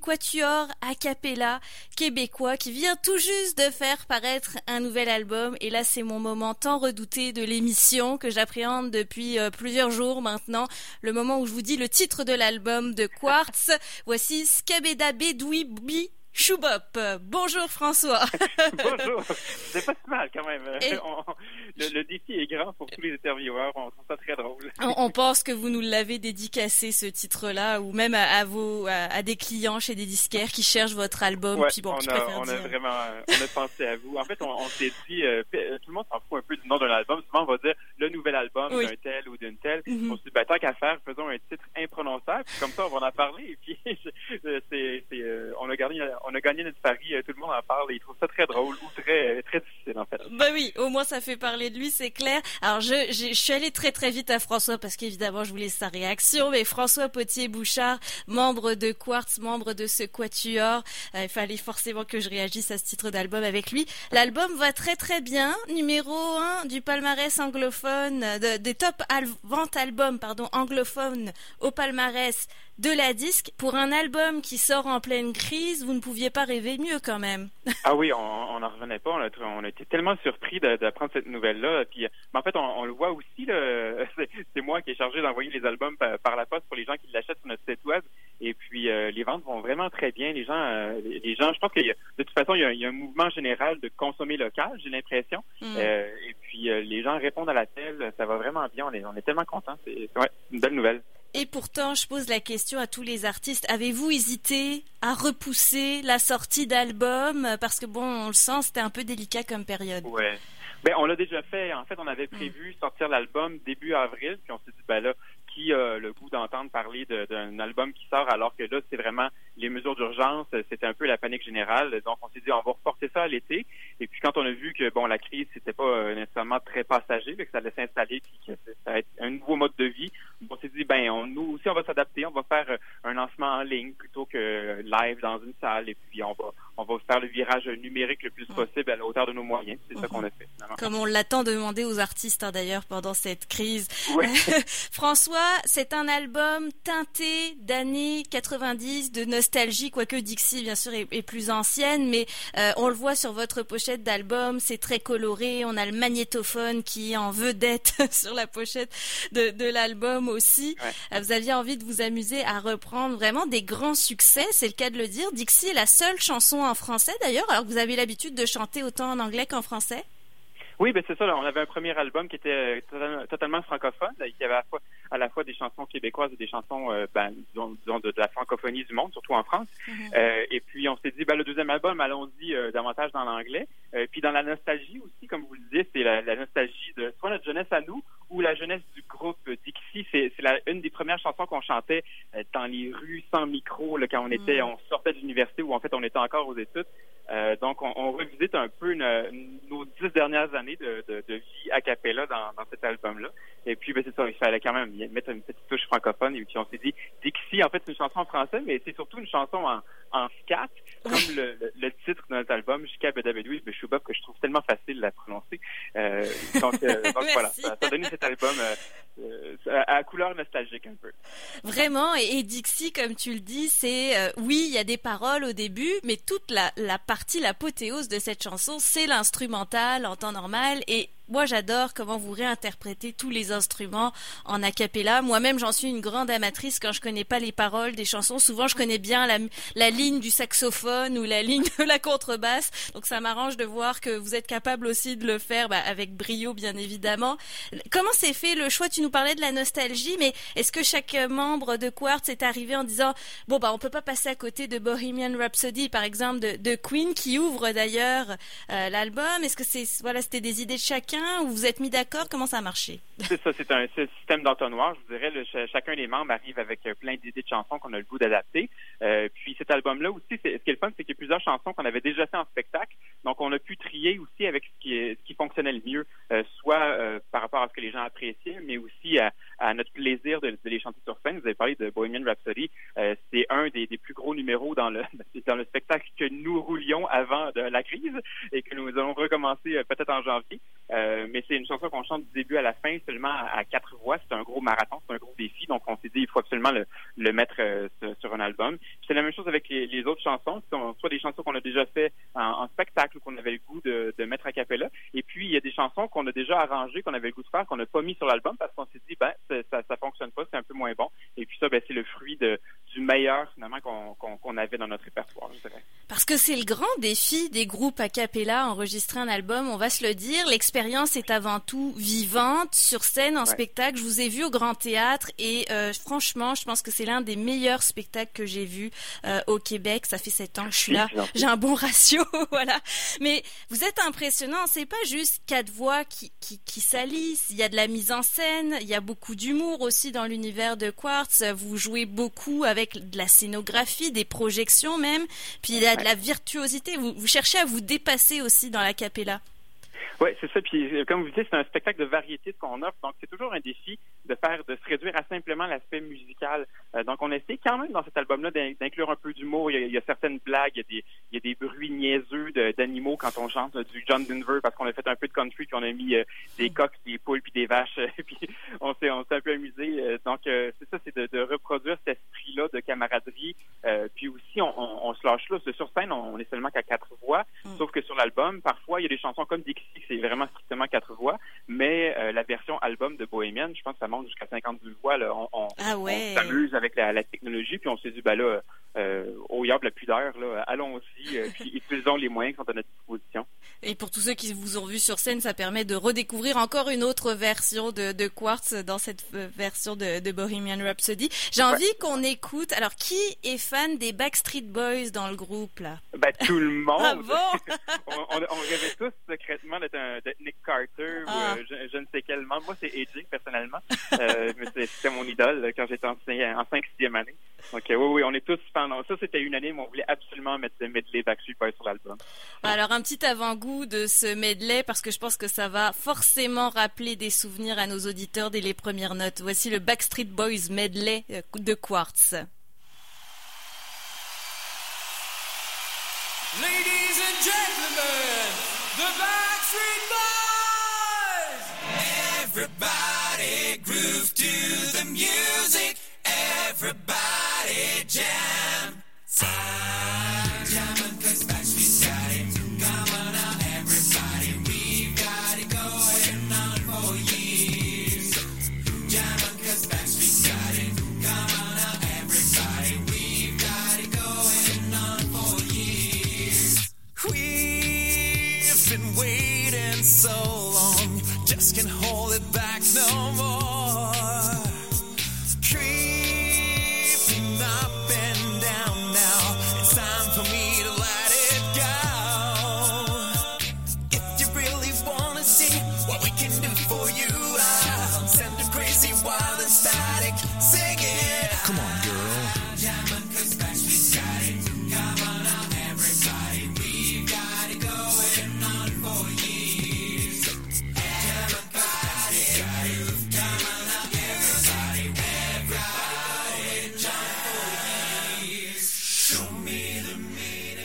quatuor a cappella québécois qui vient tout juste de faire paraître un nouvel album et là c'est mon moment tant redouté de l'émission que j'appréhende depuis euh, plusieurs jours maintenant, le moment où je vous dis le titre de l'album de Quartz. Voici Skabeda Bedoui Choubop. Bonjour François. Bonjour. C'est pas si mal quand même. le, défi est grand pour tous les intervieweurs. On trouve ça très drôle. On, pense que vous nous l'avez dédicacé ce titre-là, ou même à, vos à, des clients chez des disquaires qui cherchent votre album. puis bon, on, a, on a vraiment, on a pensé à vous. En fait, on, s'est dit, euh, tout le monde s'en fout un peu du nom d'un album. Souvent, on va dire le nouvel album d'un tel ou d'une telle. Mm-hmm. On se dit, ben, tant qu'à faire, faisons un titre imprononçable. comme ça, on va en parler. Et puis, c'est, euh, on a gardé on a gagné notre pari, euh, tout le monde en parle et il trouve ça très drôle ou très euh, très difficile en fait. Ben oui, au moins ça fait parler de lui, c'est clair. Alors je, je, suis allée très très vite à François parce qu'évidemment je voulais sa réaction, mais François Potier-Bouchard, membre de Quartz, membre de ce quatuor, euh, il fallait forcément que je réagisse à ce titre d'album avec lui. L'album va très très bien, numéro 1 du palmarès anglophone, des top ventes albums pardon anglophones au palmarès de la disque. Pour un album qui sort en pleine crise, vous ne pouviez pas rêver mieux quand même. ah oui, on n'en revenait pas. On a, on a, été tellement surpris d'apprendre cette nouvelle-là. Puis, en fait, on, le voit aussi. C'est moi qui ai chargé d'envoyer les albums par, la poste pour les gens qui l'achètent sur notre site web. Et puis, euh, les ventes vont vraiment très bien. Les gens, euh, les, gens, je pense que de toute façon, il y, a, un mouvement général de consommer local, j'ai l'impression. Mm. Euh, et puis, les gens répondent à la telle. Ça va vraiment bien. On est, on est tellement contents. C'est ouais, une belle nouvelle. Et pourtant, je pose la question à tous les artistes. Avez-vous hésité à repousser la sortie d'album? Parce que bon, on le sent, c'était un peu délicat comme période. Ouais. Ben, on l'a déjà fait. En fait, on avait prévu sortir l'album début avril, puis on s'est dit, ben là, a le goût d'entendre parler d'un album qui sort alors que là, c'est vraiment les mesures d'urgence, c'était un peu la panique générale. Donc, on s'est dit, on va reporter ça à l'été. Et puis, quand on a vu que, bon, la crise, c'était pas euh, nécessairement très passager, que ça allait s'installer, puis que ça allait être un nouveau mode de vie, on s'est dit, ben, on, nous aussi, on va s'adapter. On va faire euh, un lancement en ligne plutôt que live dans une salle. Et puis, on va, on va faire le virage numérique le plus possible à la hauteur de nos moyens. C'est ça qu'on a fait. Comme on l'attend demandé aux artistes, hein, d'ailleurs, pendant cette crise. François, c'est un album teinté d'années 90, de nostalgie, quoique Dixie, bien sûr, est, plus ancienne, mais euh, on le voit sur votre pochette d'album, c'est très coloré, on a le magnétophone qui est en vedette sur la pochette de, l'album aussi. Euh, vous aviez envie de vous amuser à reprendre vraiment des grands succès, c'est le cas de le dire. Dixie est la seule chanson en français d'ailleurs, alors que vous avez l'habitude de chanter autant en anglais qu'en français? Oui, ben c'est ça. on avait un premier album qui était euh, totalement francophone, qui avait à la fois, des chansons québécoises et des chansons, euh, ben, disons, de, la francophonie du monde, surtout en France. Mhm. Euh, et puis on s'est dit, ben, le deuxième album, allons-y davantage dans l'anglais. puis dans la nostalgie aussi, comme vous le disiez, c'est la, nostalgie de soit notre jeunesse à nous ou la jeunesse du groupe C'est, une des premières chansons qu'on chantait dans les rues sans micro, là, quand on était, on sortait de l'université ou en fait on était encore aux études. donc on, on revisite un peu nos dix dernières années de, vie a cappella dans, dans cet album-là. Et puis, ben, c'est ça, il fallait quand même mettre une petite touche francophone. Et puis, on s'est dit, Dixie, en fait, c'est une chanson en français, mais c'est surtout une chanson en, en scat, comme le, le, titre de notre album, Jusqu'à Bedabedoui, Beshoubab, que je trouve tellement facile à prononcer. Euh, donc, euh, donc voilà, ça, a donné cet album euh, euh, à couleur nostalgique un peu. Vraiment, et, Dixie, comme tu le dis, c'est, euh, oui, il y a des paroles au début, mais toute la, la partie, l'apothéose de cette chanson, c'est l'instrumental en temps normal, et moi, j'adore comment vous réinterprétez tous les instruments en a cappella. Moi-même, j'en suis une grande amatrice quand je connais pas les paroles des chansons. Souvent, je connais bien la, la ligne du saxophone ou la ligne de la contrebasse. Donc, ça m'arrange de voir que vous êtes capable aussi de le faire bah, avec brio, bien évidemment. Comment s'est fait le choix? Tu nous parlais de la nostalgie, mais est-ce que chaque membre de Quartz est arrivé en disant bon bah on peut pas passer à côté de Bohemian Rhapsody, par exemple, de, Queen, qui ouvre d'ailleurs euh, l'album? Est-ce que c'est voilà, c'était des idées de chacun ou vous êtes mis d'accord? Comment ça a marché? C'est ça, c'est un, système d'entonnoir. Je vous dirais, chacun des membres arrive avec euh, plein d'idées de chansons qu'on a le goût d'adapter. Euh, puis cet album-là aussi, ce qui est le fun, c'est qu'il y a plusieurs chansons qu'on avait déjà fait en spectacle. Donc on a pu trier aussi avec ce qui, est, fonctionnait le mieux, soit par rapport à ce que les gens appréciaient, mais aussi à, notre plaisir de, les chanter sur scène. Vous avez parlé de Bohemian Rhapsody. c'est un des, plus gros numéros dans le dans le spectacle que nous roulions avant de la crise et que nous allons recommencer euh, peut-être en janvier. Euh, mais c'est une chanson qu'on chante du début à la fin seulement à, quatre voix. C'est un gros marathon, c'est un gros défi. Donc on s'est dit il faut absolument le, mettre euh, sur, un album. C'est la même chose avec les, autres chansons, soit des chansons qu'on a déjà fait en, spectacle ou qu'on avait le goût de, mettre à cappella. Il y a des chansons qu'on a déjà arrangées, qu'on avait le goût de faire, qu'on n'a pas mis sur l'album parce qu'on s'est dit ben ça, ça fonctionne pas, c'est un peu moins bon. Et puis ça, ben, c'est le fruit du meilleur finalement qu'on avait dans notre répertoire. Parce que c'est le grand défi des groupes a cappella, enregistrer un album, on va se le dire. L'expérience est avant tout vivante, sur scène, en spectacle. Je vous ai vu au Grand Théâtre et euh, franchement, je pense que c'est l'un des meilleurs spectacles que j'ai vu euh, au Québec. Ça fait sept ans que je suis là. J'ai un bon ratio, voilà. Mais vous êtes impressionnant. C'est pas juste quatre voix qui, qui, qui salissent. Il y a de la mise en scène, il y a beaucoup d'humour aussi dans l'univers de Quartz. Vous jouez beaucoup avec de la scénographie, des projections même. Puis il y a la virtuosité. Vous, cherchez à vous dépasser aussi dans la capella. Oui, c'est ça. Puis, euh, comme vous dites, c'est un spectacle de variété qu'on offre. Donc, c'est toujours un défi de faire, de se réduire à simplement l'aspect musical. Euh, donc, on essaie quand même dans cet album-là d'inclure un peu d'humour. Il, y a certaines blagues, il y a des, bruits niaiseux d'animaux quand on chante du John Denver parce qu'on a fait un peu de country puis on a mis euh, des coqs, des poules puis des vaches. puis on s'est, on s'est un peu amusé. donc, c'est ça, c'est de, de, reproduire de camaraderie. puis aussi, on, on, se lâche là. Sur scène, on, est seulement qu'à quatre voix. Mm. Sauf que sur l'album, parfois, il y a des chansons comme Dixie c'est vraiment strictement quatre voix. Mais euh, la version album de Bohemian, je pense que ça monte jusqu'à 52 voix. Là. On, ah s'amuse avec la, technologie, puis on s'est dit, ben là, euh, au yard la pudeur, là, allons-y, euh, puis utilisons les moyens qui sont à notre disposition. Et pour tous ceux qui vous ont vu sur scène, ça permet de redécouvrir encore une autre version de, de Quartz dans cette euh, version de, de Bohemian Rhapsody. J'ai envie qu'on écoute. Alors, qui est fan des Backstreet Boys dans le groupe là? Ben tout le monde. ah bon? On, on, rêvait tous secrètement d'être Nick Carter ou ah. euh, je, ne sais quel membre. Moi, c'est AJ personnellement, euh, c'était mon idole quand j'étais en, en 5 6e année. Donc oui, oui, on est tous fans. Ça, c'était unanime. On voulait absolument mettre le medley Backstreet Boys sur l'album. Alors un petit avant-goût de ce medley parce que je pense que ça va forcément rappeler des souvenirs à nos auditeurs dès les premières notes. Voici le Backstreet Boys medley euh, de Quartz. Ladies and gentlemen, the Backstreet Boys! Everybody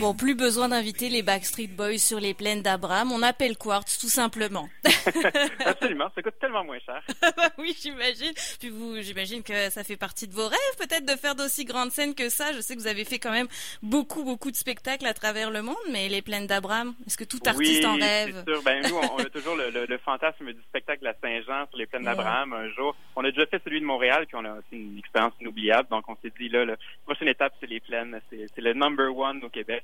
Bon, plus besoin d'inviter les Backstreet Boys sur les plaines d'Abraham. On appelle Quartz, tout simplement. Absolument, ça coûte tellement moins cher. Bah oui, j'imagine. Puis vous, j'imagine que ça fait partie de vos rêves, peut-être, de faire d'aussi grandes scènes que ça. Je sais que vous avez fait quand même beaucoup, beaucoup de spectacles à travers le monde, mais les plaines d'Abraham, est-ce que tout artiste en rêve? Oui, sûr. Ben, nous, on, a toujours le, fantasme du spectacle à Saint-Jean sur les plaines d'Abraham un jour. On a déjà fait celui de Montréal, puis on a aussi une expérience inoubliable. Donc, on s'est dit, là, la prochaine étape, c'est les plaines. C'est le number one au Québec.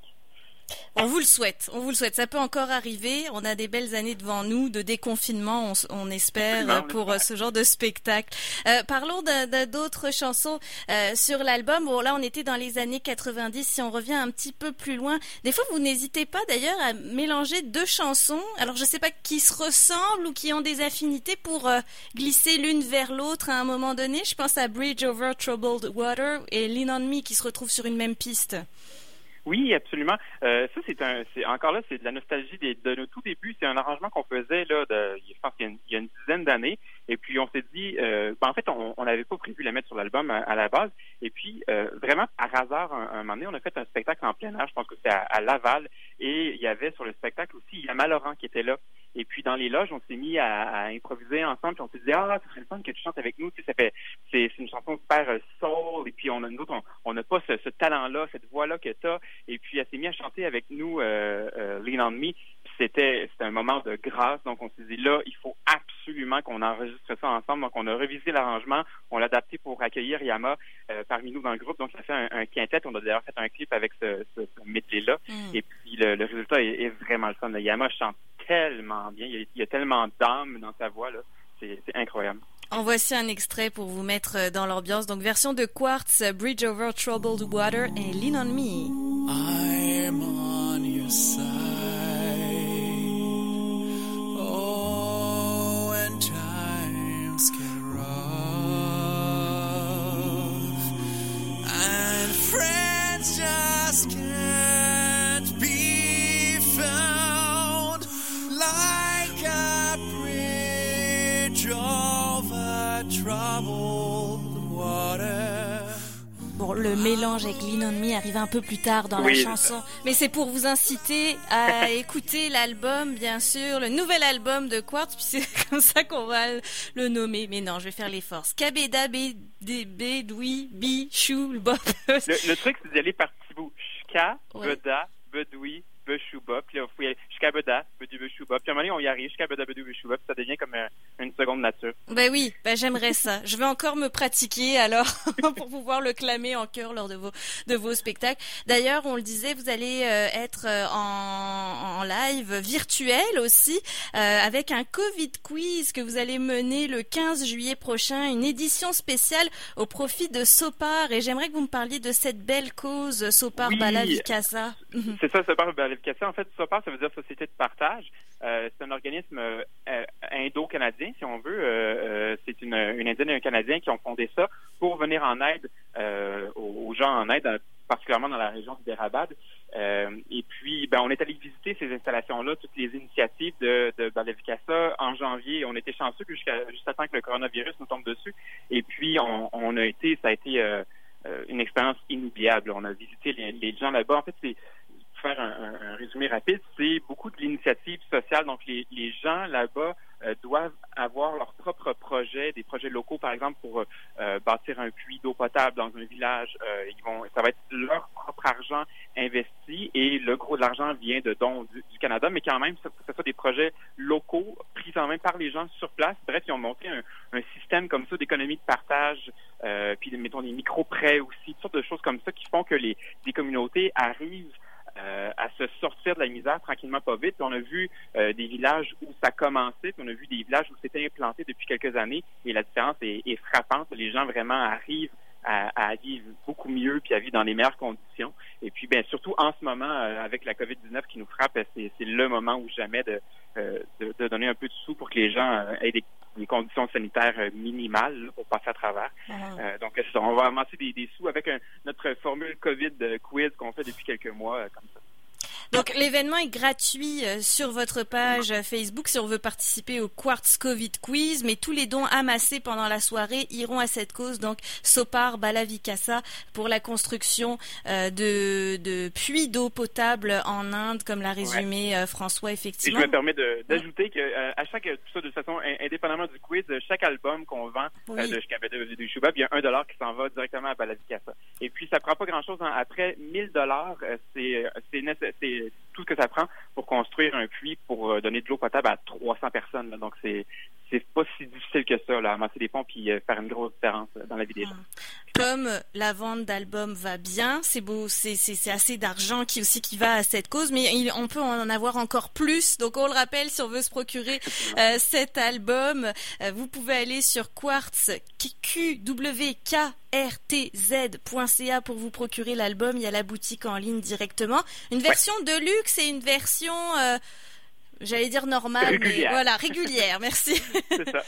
On vous le souhaite, on vous le souhaite. Ça peut encore arriver. On a des belles années devant nous de déconfinement, on, espère, pour euh, ce genre de spectacle. Euh, parlons d'autres chansons euh, sur l'album. Bon, là, on était dans les années 90. Si on revient un petit peu plus loin, des fois, vous n'hésitez pas d'ailleurs à mélanger deux chansons. Alors, je ne sais pas qui se ressemblent ou qui ont des affinités pour glisser l'une vers l'autre à un moment donné. Je pense à Bridge Over Troubled Water et Lean on Me qui se retrouvent sur une même piste. Oui, absolument. Euh, ça, c'est un, c'est encore là, c'est de la nostalgie des, de nos tout débuts. C'est un arrangement qu'on faisait là, de, je pense qu'il y a une, dizaine d'années. Et puis on s'est dit, euh, ben, en fait, on n'avait pas prévu la mettre sur l'album à, la base. Et puis euh, vraiment par hasard, un, un, moment donné, on a fait un spectacle en plein air. Je pense que c'était à, Laval. Et il y avait sur le spectacle aussi Yama Laurent qui était là. Et puis dans les loges, on s'est mis à, improviser ensemble. Puis on s'est dit, ah, ça serait le fun que tu chantes avec nous. Tu sais, ça fait, c'est, une chanson super soul. Et puis on a, nous autres, on n'a pas ce, ce talent-là, cette voix-là que tu as. Et puis, elle s'est mise à chanter avec nous euh, euh, Lean on Me. C'était, c'était un moment de grâce. Donc, on s'est dit, là, il faut absolument qu'on enregistre ça ensemble. Donc, on a revisé l'arrangement. On l'a adapté pour accueillir Yama euh, parmi nous dans le groupe. Donc, ça fait un, quintet. On a d'ailleurs fait un clip avec ce, ce, là mm. Et puis, le, résultat est, vraiment le fun. Yama chante tellement bien. Il y a, tellement d'âme dans sa voix. Là. C'est, incroyable. En voici un extrait pour vous mettre euh, dans l'ambiance. Donc version de Quartz, Bridge Over Troubled Water et Lean on Me. I'm on your side. Bon, le mélange avec Lean on Me arrive un peu plus tard dans la chanson, mais c'est pour vous inciter à écouter l'album, bien sûr, le nouvel album de Quartz, puis c'est comme ça qu'on va le nommer. Mais non, je vais faire D, B, Doui, Bi, Chou, le Bob. Le, truc, c'est d'y aller par petits bouts. Ska, Beda, Bedoui, Beshuba, puis là, il faut y aller jusqu'à Beda, Bedu. Puis à un moment donné, on y arrive jusqu'à Beda, Bedu puis ça devient comme euh, une seconde nature. Ben oui, ben j'aimerais ça. Je vais encore me pratiquer alors pour pouvoir le clamer en chœur lors de vos de vos spectacles. D'ailleurs, on le disait, vous allez euh, être euh, en, en live virtuel aussi avec un Covid quiz que vous allez mener le 15 juillet prochain, une édition spéciale au profit de Sopar. Et j'aimerais que vous me parliez de cette belle cause Sopar oui. Bala C'est ça, Sopar Bala en fait, SOPAR, ça veut dire Société de partage. Euh, c'est un organisme euh, indo-canadien, si on veut. Euh, c'est une, Indienne et un Canadien qui ont fondé ça pour venir en aide aux, gens en aide, particulièrement dans la région du Dérabad. et puis, ben, on est allé visiter ces installations-là, toutes les initiatives de, de Balavikasa en janvier. On était chanceux jusqu'à juste à que le coronavirus nous tombe dessus. Et puis, on a été, ça a été une expérience inoubliable. On a visité les, les gens là-bas. En fait, c'est faire un, résumé rapide, c'est beaucoup de l'initiative sociale. Donc, les, gens là-bas euh, doivent avoir leurs propres projets, des projets locaux, par exemple, pour euh, bâtir un puits d'eau potable dans un village. Euh, ils vont, ça va être leur propre argent investi et le gros de l'argent vient de dons du, Canada, mais quand même, ce, ce soit des projets locaux pris en main par les gens sur place. Bref, ils ont monté un, un système comme ça d'économie de partage, puis mettons des micro-prêts aussi, toutes sortes de choses comme ça qui font que les, les communautés arrivent euh, à se sortir de la misère tranquillement pas vite. on a vu euh, des villages où ça commençait, puis on a vu des villages où c'était implanté depuis quelques années, et la différence est, frappante. Les gens vraiment arrivent à, vivre beaucoup mieux puis à vivre dans les meilleures conditions. Et puis, bien surtout en ce moment, euh, avec la COVID-19 qui nous frappe, c'est le moment où jamais de, de, donner un peu de sous pour que les gens aient des des conditions sanitaires euh, minimales pour passer à travers. Ah. Euh, donc, on va amasser des, des sous avec notre formule COVID quiz qu'on fait depuis quelques mois, comme ça. Donc l'événement est gratuit euh, sur votre page Facebook si on veut participer au Quartz Covid Quiz, mais tous les dons amassés pendant la soirée iront à cette cause, donc Sopar Balavikasa pour la construction euh, de, de puits d'eau potable en Inde, comme l'a résumé euh, François effectivement. Et je me permets d'ajouter que à chaque ça de façon indépendamment du quiz, chaque album qu'on vend de de, de Shuba, il y a un dollar qui s'en va directement à Balavikasa. Et puis ça prend pas grand chose hein. après 1000 dollars, c'est c'est tout ce que ça prend pour construire un puits pour euh, donner de l'eau potable à 300 personnes. Donc, c'est c'est pas si difficile que ça, là, amasser des ponts puis euh, faire une grosse différence euh, dans la vie des gens. Comme la vente d'albums va bien, c'est beau, c'est assez d'argent qui aussi qui va à cette cause, mais on peut en avoir encore plus. Donc on le rappelle, si on veut se procurer cet album, vous pouvez aller sur Quartz QWKRTZ.ca pour vous procurer l'album. Il y a la boutique en ligne directement. Une version de luxe et une version j'allais dire normale, mais voilà, régulière, merci. ça.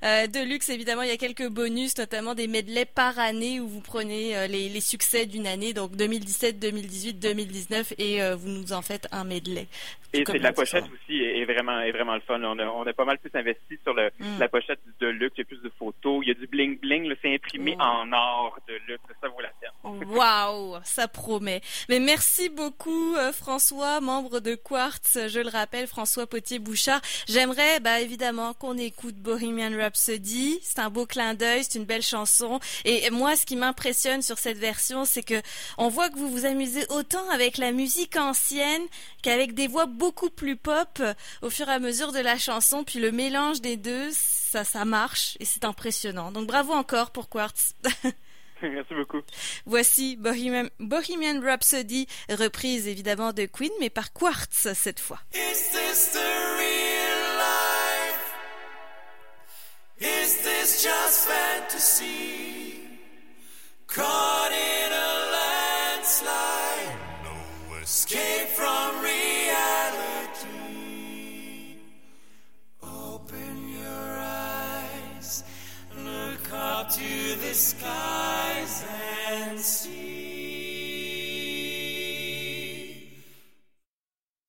euh, de luxe, évidemment, il y a quelques bonus, notamment des medleys par année où vous prenez euh, les, les, succès d'une année, donc 2017, 2018, 2019, et euh, vous nous en faites un medley. Et c'est la pochette aussi est, vraiment est vraiment le fun. On a, on a pas mal plus investi sur le, mm. la pochette de luxe. Il y a plus de photos, il y a du bling bling. C'est imprimé en or de luxe. Ça vaut la peine. Waouh, ça promet. Mais merci beaucoup François, membre de Quartz. Je le rappelle, François Potier-Bouchard. J'aimerais bah, évidemment qu'on écoute Bohemian Rhapsody. C'est un beau clin d'œil, c'est une belle chanson. Et moi, ce qui m'impressionne sur cette version, c'est que on voit que vous vous amusez autant avec la musique ancienne qu'avec des voix beaucoup plus pop au fur et à mesure de la chanson. Puis le mélange des deux, ça, ça marche et c'est impressionnant. Donc bravo encore pour Quartz. Merci beaucoup. Voici Bohemian, Bohemian, Rhapsody, reprise évidemment de Queen, mais par Quartz cette fois. Is this the real life? Is this just fantasy? Caught in a landslide, no escape from reality. Open your eyes, look up to the and see.